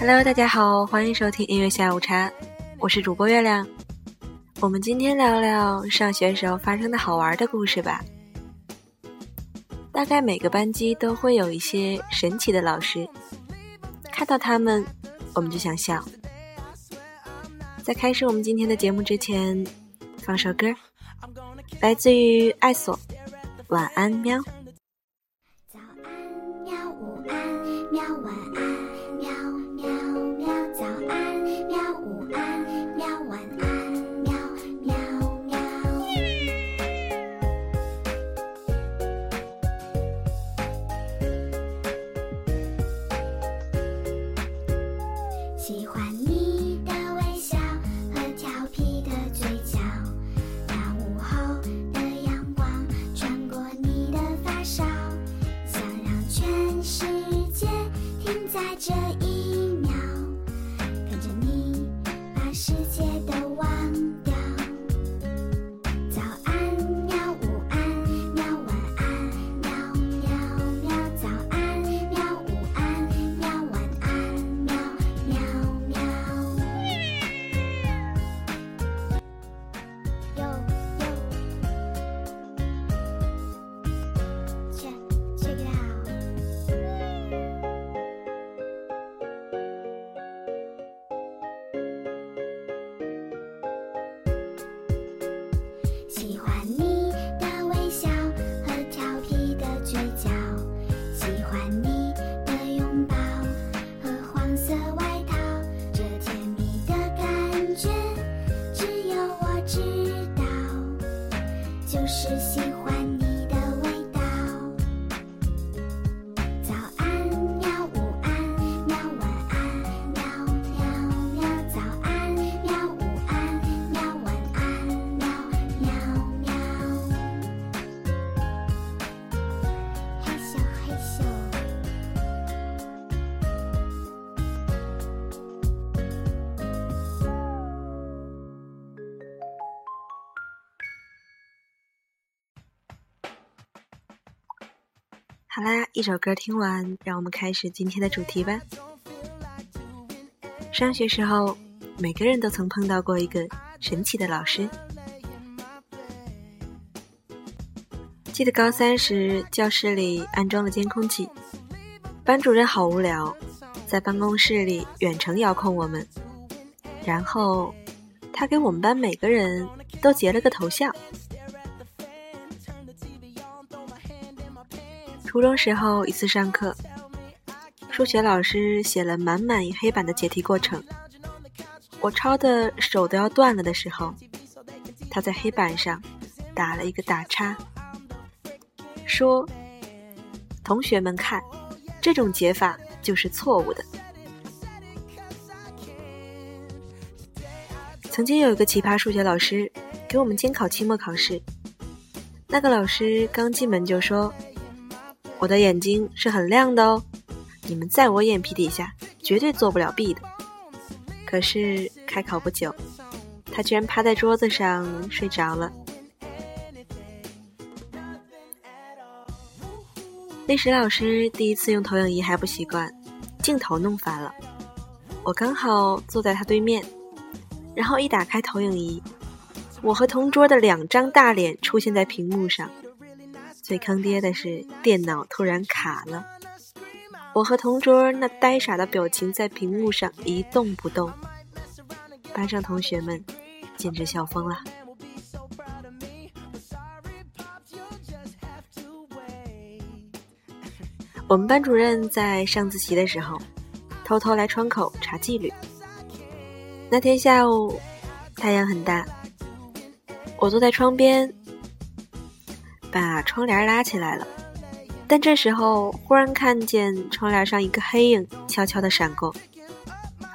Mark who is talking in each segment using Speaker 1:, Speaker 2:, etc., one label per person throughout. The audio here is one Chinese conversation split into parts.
Speaker 1: Hello，大家好，欢迎收听音乐下午茶，我是主播月亮。我们今天聊聊上学时候发生的好玩的故事吧。大概每个班级都会有一些神奇的老师，看到他们，我们就想笑。在开始我们今天的节目之前，放首歌，来自于艾索，《晚安喵》。好啦，一首歌听完，让我们开始今天的主题吧。上学时候，每个人都曾碰到过一个神奇的老师。记得高三时，教室里安装了监控器，班主任好无聊，在办公室里远程遥控我们，然后他给我们班每个人都截了个头像。初中时候一次上课，数学老师写了满满一黑板的解题过程，我抄的手都要断了的时候，他在黑板上打了一个打叉，说：“同学们看，这种解法就是错误的。”曾经有一个奇葩数学老师给我们监考期末考试，那个老师刚进门就说。我的眼睛是很亮的哦，你们在我眼皮底下绝对做不了弊的。可是开考不久，他居然趴在桌子上睡着了。历史老师第一次用投影仪还不习惯，镜头弄反了，我刚好坐在他对面，然后一打开投影仪，我和同桌的两张大脸出现在屏幕上。最坑爹的是，电脑突然卡了，我和同桌那呆傻的表情在屏幕上一动不动，班上同学们简直笑疯了。我们班主任在上自习的时候，偷偷来窗口查纪律。那天下午，太阳很大，我坐在窗边。把窗帘拉起来了，但这时候忽然看见窗帘上一个黑影悄悄的闪过，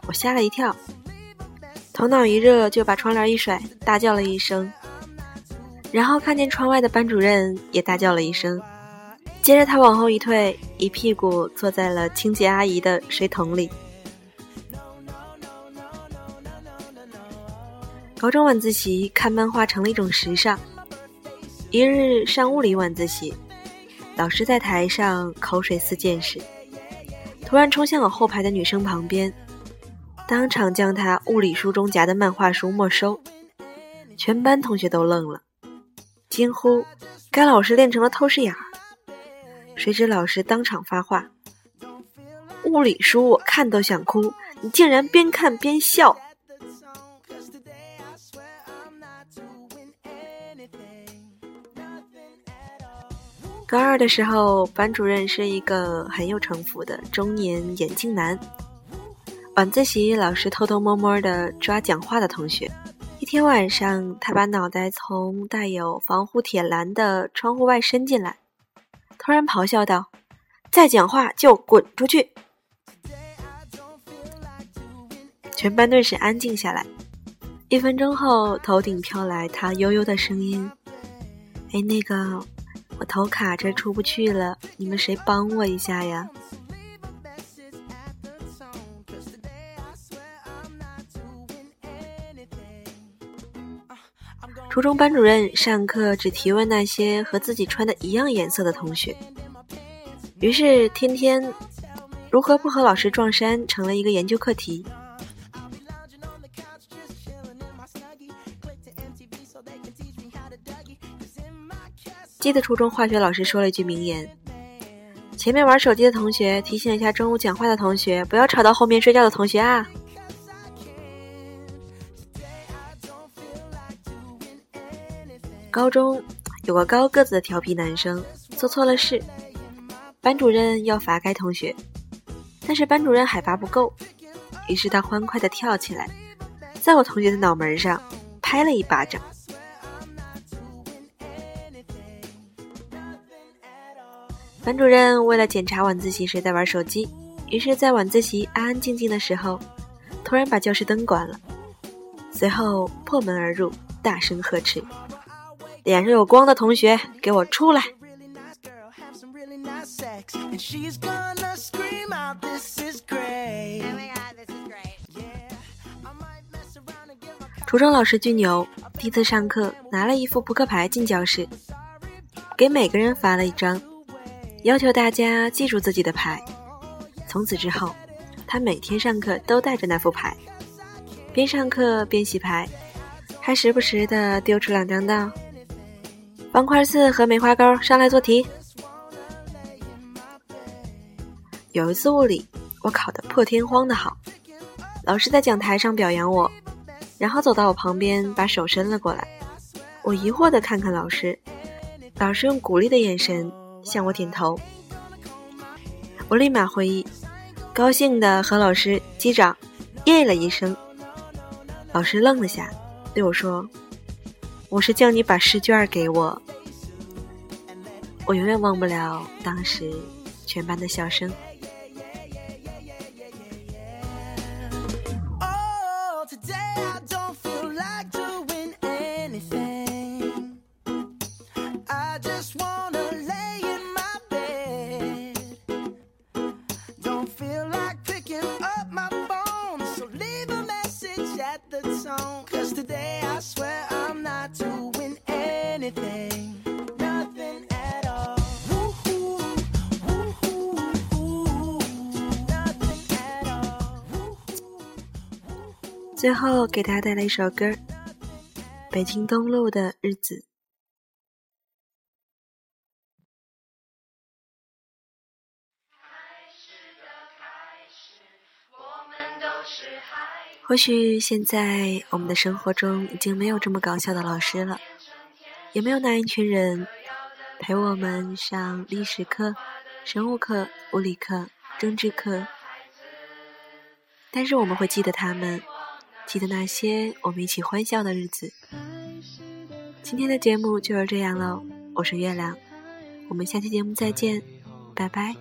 Speaker 1: 我吓了一跳，头脑一热就把窗帘一甩，大叫了一声，然后看见窗外的班主任也大叫了一声，接着他往后一退，一屁股坐在了清洁阿姨的水桶里。高中晚自习看漫画成了一种时尚。一日上物理晚自习，老师在台上口水四溅时，突然冲向我后排的女生旁边，当场将她物理书中夹的漫画书没收，全班同学都愣了，惊呼：“该老师练成了透视眼儿！”谁知老师当场发话：“物理书我看都想哭，你竟然边看边笑！”高二的时候，班主任是一个很有城府的中年眼镜男。晚自习，老师偷偷摸摸的抓讲话的同学。一天晚上，他把脑袋从带有防护铁栏的窗户外伸进来，突然咆哮道：“再讲话就滚出去！”全班顿时安静下来。一分钟后，头顶飘来他悠悠的声音：“哎，那个。”我头卡着出不去了，你们谁帮我一下呀？初中班主任上课只提问那些和自己穿的一样颜色的同学，于是天天如何不和老师撞衫成了一个研究课题。记得初中化学老师说了一句名言：“前面玩手机的同学，提醒一下中午讲话的同学，不要吵到后面睡觉的同学啊。”高中有个高个子的调皮男生做错了事，班主任要罚该同学，但是班主任海拔不够，于是他欢快的跳起来，在我同学的脑门上拍了一巴掌。班主任为了检查晚自习谁在玩手机，于是，在晚自习安安静静的时候，突然把教室灯关了，随后破门而入，大声呵斥：“脸上有光的同学，给我出来！”初中老师巨牛，第一次上课拿了一副扑克牌进教室，给每个人发了一张。要求大家记住自己的牌。从此之后，他每天上课都带着那副牌，边上课边洗牌，还时不时的丢出两张道：“方块四和梅花勾上来做题。”有一次物理，我考得破天荒的好，老师在讲台上表扬我，然后走到我旁边，把手伸了过来。我疑惑的看看老师，老师用鼓励的眼神。向我点头，我立马回忆，高兴的和老师击掌，耶了一声。老师愣了下，对我说：“我是叫你把试卷给我。”我永远忘不了当时全班的笑声。Today I don't feel like doing 最后给大家带来一首歌，《北京东路的日子》。或许现在我们的生活中已经没有这么搞笑的老师了，也没有那一群人陪我们上历史课、生物课、物理课、政治课，但是我们会记得他们。记得那些我们一起欢笑的日子。今天的节目就是这样喽，我是月亮，我们下期节目再见，拜拜。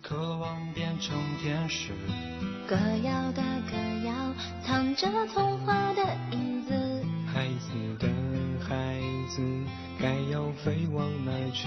Speaker 1: 渴望变成天使。歌谣的歌谣，藏着童话的影子。孩子的孩子，该要飞往哪去？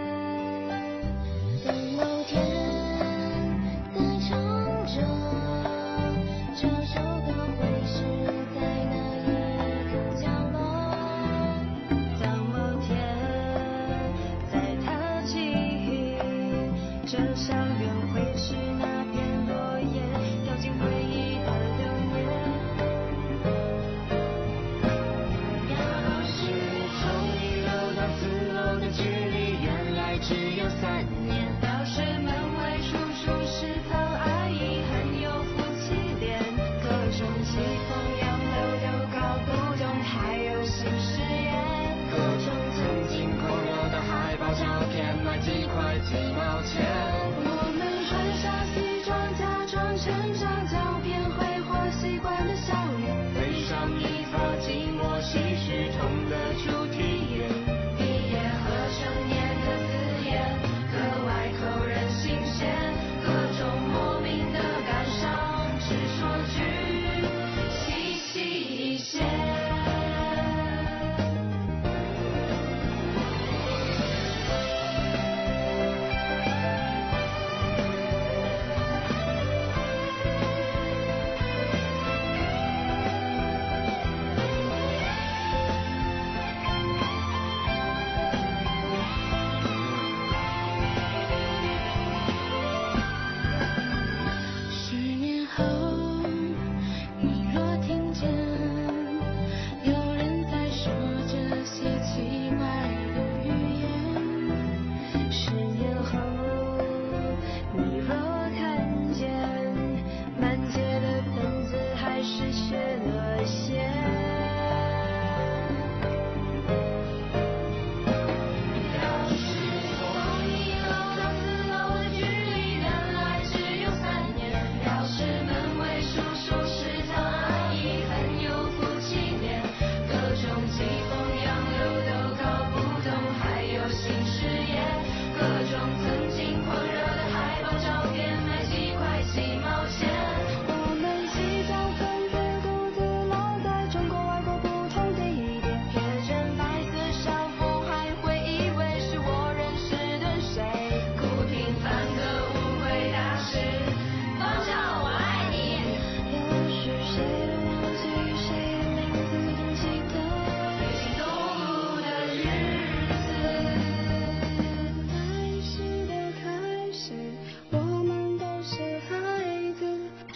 Speaker 2: 三年，
Speaker 3: 表示门外处处是。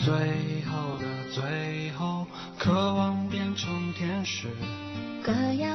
Speaker 4: 最后的最后渴望变成天使。
Speaker 2: 歌谣